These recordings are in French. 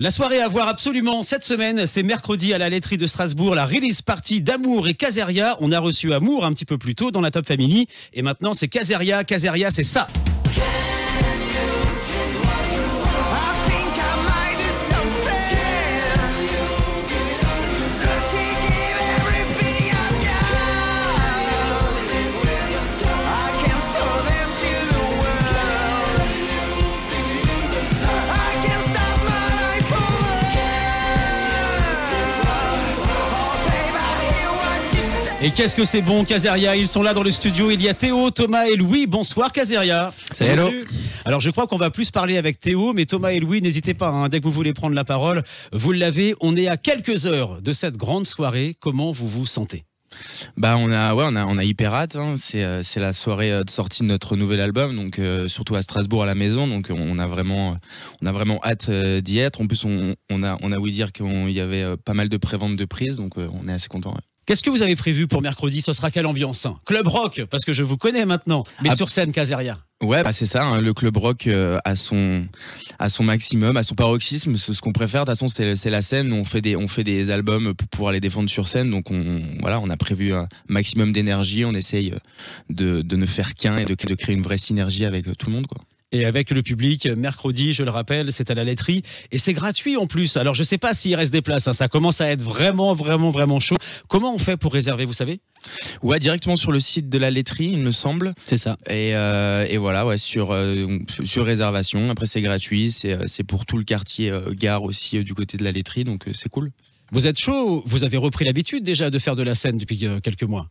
La soirée à voir absolument cette semaine, c'est mercredi à la laiterie de Strasbourg, la release party d'Amour et Caseria. On a reçu Amour un petit peu plus tôt dans la Top Family et maintenant c'est Caseria. Caseria, c'est ça. Et qu'est-ce que c'est bon, Caseria Ils sont là dans le studio. Il y a Théo, Thomas et Louis. Bonsoir, Caseria. Salut. Alors, je crois qu'on va plus parler avec Théo, mais Thomas et Louis, n'hésitez pas. hein, dès que vous voulez prendre la parole, vous l'avez. On est à quelques heures de cette grande soirée. Comment vous vous sentez? Bah on a ouais on a on a hyper hâte. hein. C'est euh, c'est la soirée euh, de sortie de notre nouvel album donc euh, surtout à Strasbourg à la maison donc on a vraiment on a vraiment hâte euh, d'y être. En plus on, on a on a ouï dire qu'il y avait pas mal de préventes de prises donc on est assez content. Qu'est-ce que vous avez prévu pour mercredi Ce sera quelle ambiance? Club rock, parce que je vous connais maintenant. Mais Ah. sur scène, Caseria. Ouais, bah c'est ça, hein, le club rock euh, à son à son maximum, à son paroxysme, ce, ce qu'on préfère de toute façon c'est c'est la scène, on fait des on fait des albums pour pouvoir les défendre sur scène donc on voilà, on a prévu un maximum d'énergie, on essaye euh, de, de ne faire qu'un et de, de créer une vraie synergie avec euh, tout le monde quoi. Et avec le public, mercredi, je le rappelle, c'est à la laiterie. Et c'est gratuit en plus. Alors je sais pas s'il reste des places. hein. Ça commence à être vraiment, vraiment, vraiment chaud. Comment on fait pour réserver, vous savez? Ouais, directement sur le site de la laiterie, il me semble. C'est ça. Et, euh, et voilà, ouais, sur, euh, sur réservation. Après, c'est gratuit. C'est euh, c'est pour tout le quartier euh, gare aussi euh, du côté de la laiterie. Donc, euh, c'est cool. Vous êtes chaud? Vous avez repris l'habitude déjà de faire de la scène depuis euh, quelques mois?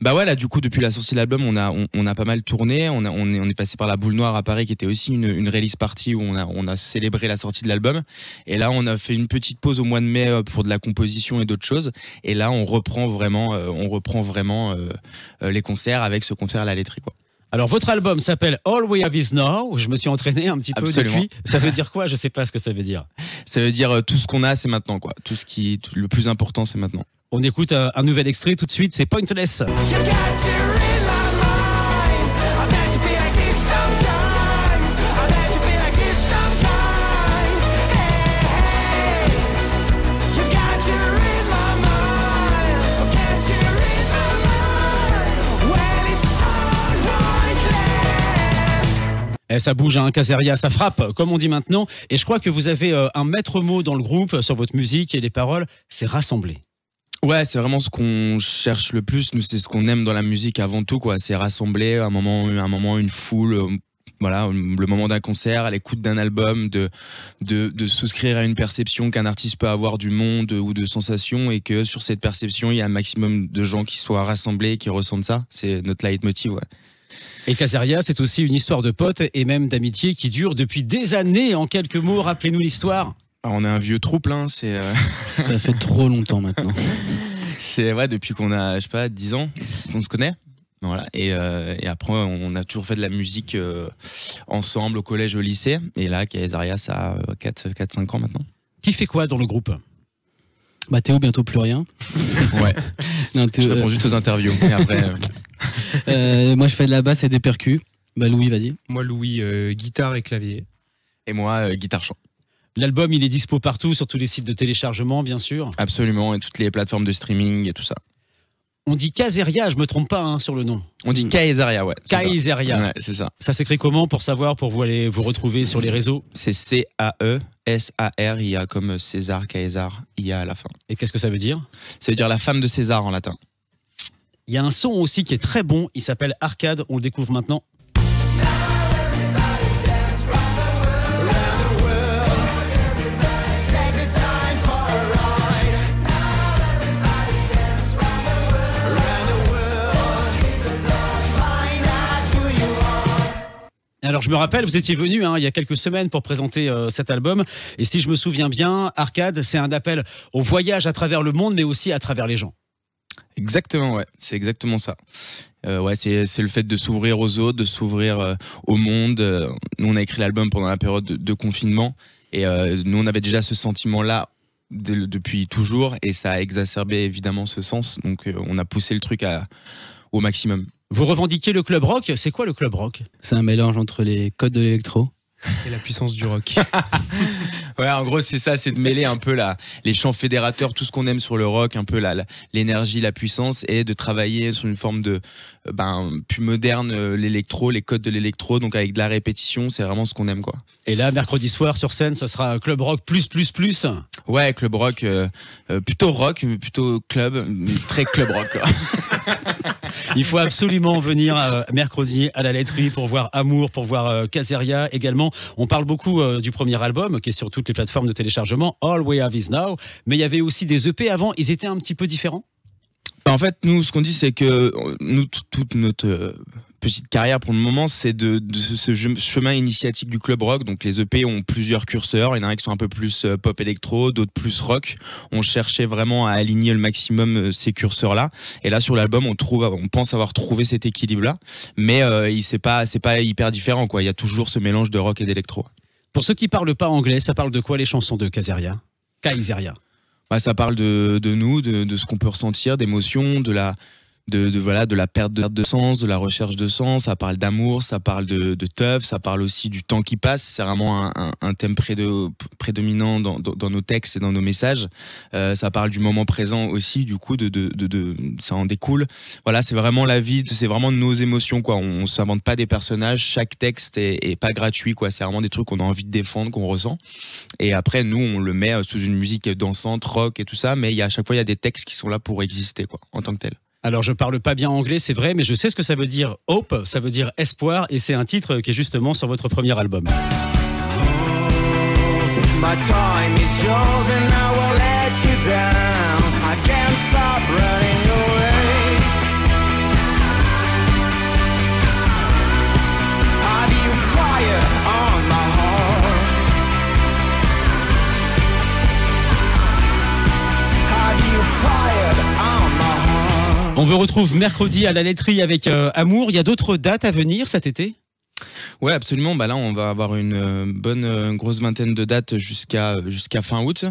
Bah ouais, là, du coup, depuis la sortie de l'album, on a, on, on a pas mal tourné. On, a, on, est, on est passé par la Boule Noire à Paris, qui était aussi une, une release party où on a, on a célébré la sortie de l'album. Et là, on a fait une petite pause au mois de mai euh, pour de la composition et d'autres choses. Et là, on reprend vraiment, euh, on reprend vraiment euh, euh, les concerts avec ce concert à la laiterie, quoi. Alors votre album s'appelle All We Have Is Now. Je me suis entraîné un petit peu depuis. Ça veut dire quoi? Je sais pas ce que ça veut dire. Ça veut dire tout ce qu'on a, c'est maintenant, quoi. Tout ce qui, tout- le plus important, c'est maintenant. On écoute un, un nouvel extrait tout de suite. C'est Pointless. Eh, ça bouge, un Caseria, ça frappe, comme on dit maintenant. Et je crois que vous avez euh, un maître mot dans le groupe sur votre musique et les paroles, c'est rassembler. Ouais, c'est vraiment ce qu'on cherche le plus. Nous, c'est ce qu'on aime dans la musique avant tout, quoi. C'est rassembler un moment, un moment, une foule. euh, Voilà, le moment d'un concert, à l'écoute d'un album, de, de, de souscrire à une perception qu'un artiste peut avoir du monde ou de sensations et que sur cette perception, il y a un maximum de gens qui soient rassemblés, qui ressentent ça. C'est notre leitmotiv, ouais. Et Caseria, c'est aussi une histoire de potes et même d'amitié qui dure depuis des années. En quelques mots, rappelez-nous l'histoire. Alors, on est un vieux trouble, hein. C'est, euh, Ça fait trop longtemps maintenant. c'est, ouais, depuis qu'on a, je sais pas, 10 ans qu'on se connaît. Voilà. Et, euh, et après, on a toujours fait de la musique euh, ensemble au collège, au lycée. Et là, Caesaria, ça a 4-5 ans maintenant. Qui fait quoi dans le groupe? Bah Théo, bientôt plus rien. Ouais. Non, Je réponds juste aux interviews. Et après, euh, euh, moi je fais de la basse et des percus. Bah Louis, vas-y. Moi, Louis, euh, guitare et clavier. et moi, euh, guitare chant. L'album, il est dispo partout, sur tous les sites de téléchargement, bien sûr. Absolument. Et toutes les plateformes de streaming et tout ça. On dit Caseria, je me trompe pas hein, sur le nom. On dit. Caesaria, ouais. Caesaria. Ouais, c'est ça. Ça s'écrit comment pour savoir, pour vous aller vous retrouver sur les réseaux C'est C-A-E-S-A-R-I-A comme César, Caesar, I-A à la fin. Et qu'est-ce que ça veut dire? Ça veut dire la femme de César en latin. Il y a un son aussi qui est très bon, il s'appelle Arcade, on le découvre maintenant. Alors je me rappelle, vous étiez venu hein, il y a quelques semaines pour présenter euh, cet album. Et si je me souviens bien, Arcade, c'est un appel au voyage à travers le monde, mais aussi à travers les gens. Exactement, ouais. C'est exactement ça. Euh, ouais, c'est le fait de s'ouvrir aux autres, de s'ouvrir euh, au monde. Nous, on a écrit l'album pendant la période de, confinement. Et nous, on avait déjà ce sentiment-là de- depuis toujours. Et ça a exacerbé évidemment ce sens. Donc, on a poussé le truc à, au maximum. Vous revendiquez le club rock, c'est quoi le club rock? C'est un mélange entre les codes de l'électro Et la puissance du rock. Ouais, en gros, c'est ça, c'est de mêler un peu la, les chants fédérateurs, tout ce qu'on aime sur le rock, un peu la- la- l'énergie, la, puissance, et de travailler sur une forme de euh, ben, plus moderne, euh, l'électro, les codes de l'électro, donc avec de la répétition, c'est vraiment ce qu'on aime, quoi. Et là, mercredi soir sur scène, ce sera Club Rock plus plus plus. Ouais, club rock, euh, euh, plutôt rock, mais plutôt club, mais très club rock. quoi. Il faut absolument venir euh, mercredi à la laiterie pour voir Amour, pour voir euh, Caseria également. On parle beaucoup euh, du premier album qui est sur toutes les plateformes de téléchargement, All We Have Is Now. Mais il y avait aussi des EP avant, ils étaient un petit peu différents? En fait, nous, ce qu'on dit, c'est que nous, toute notre petite carrière pour le moment, c'est de, de ce chemin initiatique du club rock. Donc, les EP ont plusieurs curseurs. Il y en a qui sont un peu plus euh, pop électro, d'autres plus rock. On cherchait vraiment à aligner le maximum euh, ces curseurs-là. Et là, sur l'album, on trouve, on pense avoir trouvé cet équilibre-là. Mais euh, il c'est pas, c'est pas hyper différent, quoi. Il y a toujours ce mélange de rock et d'électro. Pour ceux qui parlent pas anglais, ça parle de quoi les chansons de Caseria Kaiseria. Bah, ça parle de, de nous, de, de ce qu'on peut ressentir, d'émotions, de la, de, voilà, de la perte de, sens, de la recherche de sens. Ça parle d'amour, ça parle de, de teuf, ça parle aussi du temps qui passe. C'est vraiment un, un, thème prédo- prédominant dans, nos textes et dans nos messages. Euh, ça parle du moment présent aussi, du coup, de, ça en découle. Voilà, c'est vraiment la vie, c'est vraiment nos émotions, quoi. On, on s'invente pas des personnages. Chaque texte est, pas gratuit. C'est vraiment des trucs qu'on a envie de défendre, qu'on ressent. Et après, nous, on le met euh, sous une musique dansante, rock et tout ça, mais il y a, à chaque fois, il y a des textes qui sont là pour exister, quoi, en tant que tel. Alors je parle pas bien anglais, c'est vrai, mais je sais ce que ça veut dire hope, ça veut dire espoir, et c'est un titre qui est justement sur votre premier album. On vous retrouve mercredi à la laiterie avec euh, Amour. Il y a d'autres dates à venir cet été? Ouais, absolument. Bah là, on va avoir une euh, bonne euh, grosse vingtaine de dates jusqu'à jusqu'à fin août.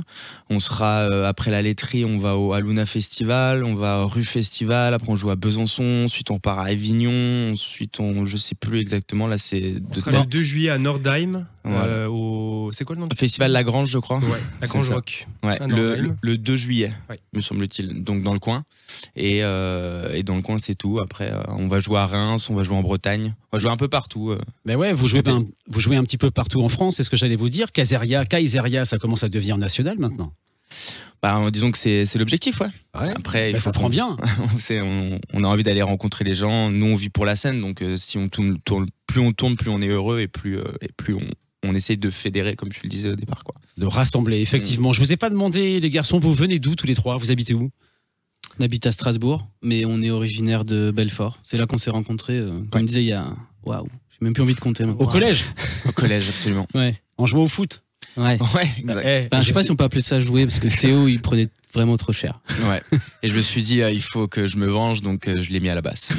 On sera euh, après la laiterie, on va au Aluna Festival, on va au Rue Festival, après on joue à Besançon, ensuite on part à Avignon, ensuite on, je sais plus exactement. Là, c'est On sera le 2 juillet à Nordheim. Voilà. euh, au... C'est quoi le nom du Festival Lagrange, je crois. Ouais, la Grange ça. Rock. Ouais, le, le, le 2 juillet, Ouais. me semble-t-il. Donc dans le coin. Et, euh, et dans le coin, c'est tout. Après, euh, on va jouer à Reims, on va jouer en Bretagne, on va jouer un peu partout. Euh. Ben ouais, vous jouez, un, vous jouez un petit peu partout en France, c'est ce que j'allais vous dire. Caseria, Kaiseria, ça commence à devenir national maintenant. Bah, disons que c'est l'objectif, ouais. Ouais. Après, Ben, ça prend bien. On, on a envie d'aller rencontrer les gens. Nous, on vit pour la scène, donc euh, si on tourne, tourne- plus on tourne, plus on est heureux et plus, euh, et plus on, on essaye de fédérer, comme tu le disais au départ. Quoi. De rassembler, effectivement. Je vous ai pas demandé, les garçons, vous venez d'où tous les trois? Vous habitez où? On habite à Strasbourg, mais on est originaire de Belfort. C'est là qu'on s'est rencontrés. euh, Comme Ouais. disait, il y a. Waouh, j'ai même plus envie de compter. maintenant. Au collège Au collège, absolument. Ouais. En jouant au foot Ouais. Ouais, exact. Eh, Enfin, je sais pas si on peut appeler ça jouer parce que Théo, il prenait vraiment trop cher. Ouais. Et je me suis dit, euh, il faut que je me venge, donc euh, je l'ai mis à la basse.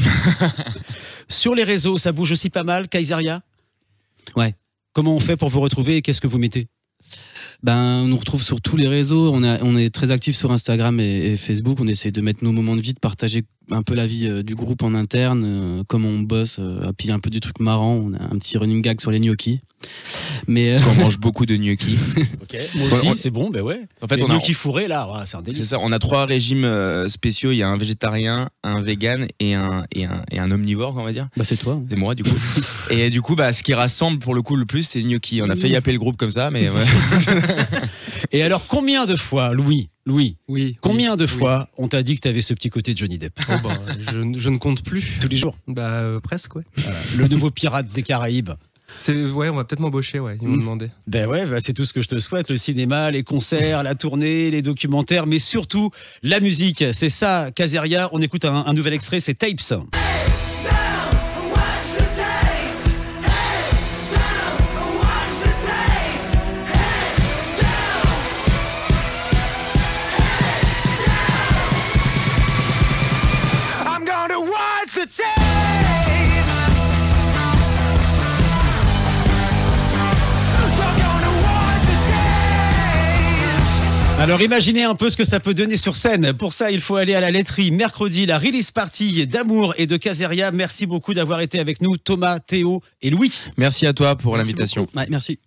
Sur les réseaux, ça bouge aussi pas mal, Kaiseria Ouais. Comment on fait pour vous retrouver et qu'est-ce que vous mettez? Ben, on nous retrouve sur tous les réseaux. On, a, on est très actifs sur Instagram et, et Facebook. On essaie de mettre nos moments de vie, de partager un peu la vie euh, du groupe en interne, euh, comment on bosse, euh, et puis un peu des trucs marrants. On a un petit running gag sur les gnocchis. Mais euh, Parce qu'on mange beaucoup de gnocchis. Ok. Moi aussi, c'est bon, ben ouais. En fait, Les on a, gnocchis fourrés, là, ouais, c'est un c'est délice. ça, on a trois régimes euh, spéciaux. Il y a un végétarien, un vegan et un, et un, et un omnivore, on va dire. bah, c'est toi. C'est moi, du coup. et du coup, bah, ce qui rassemble pour le coup le plus, c'est les gnocchis. On a failli appeler le groupe comme ça, mais ouais. Et alors, combien de fois, Louis, Louis, Oui. combien oui, de oui. fois on t'a dit que t'avais ce petit côté de Johnny Depp? Oh, bah, je, je ne compte plus. Tous les jours? Bah, euh, presque, ouais. Le nouveau pirate des Caraïbes. C'est, ouais, on va peut-être m'embaucher, ouais. Ils m'ont Mm. demandé. Ben ouais, bah, c'est tout ce que je te souhaite. Le cinéma, les concerts, la tournée, les documentaires, mais surtout la musique. C'est ça, Caseria. On écoute un, un nouvel extrait, c'est Tapes. Alors imaginez un peu ce que ça peut donner sur scène. Pour ça, il faut aller à la laiterie mercredi, la release party d'Amour et de Caseria. Merci beaucoup d'avoir été avec nous, Thomas, Théo et Louis. Merci à toi pour l'invitation. Ouais, merci.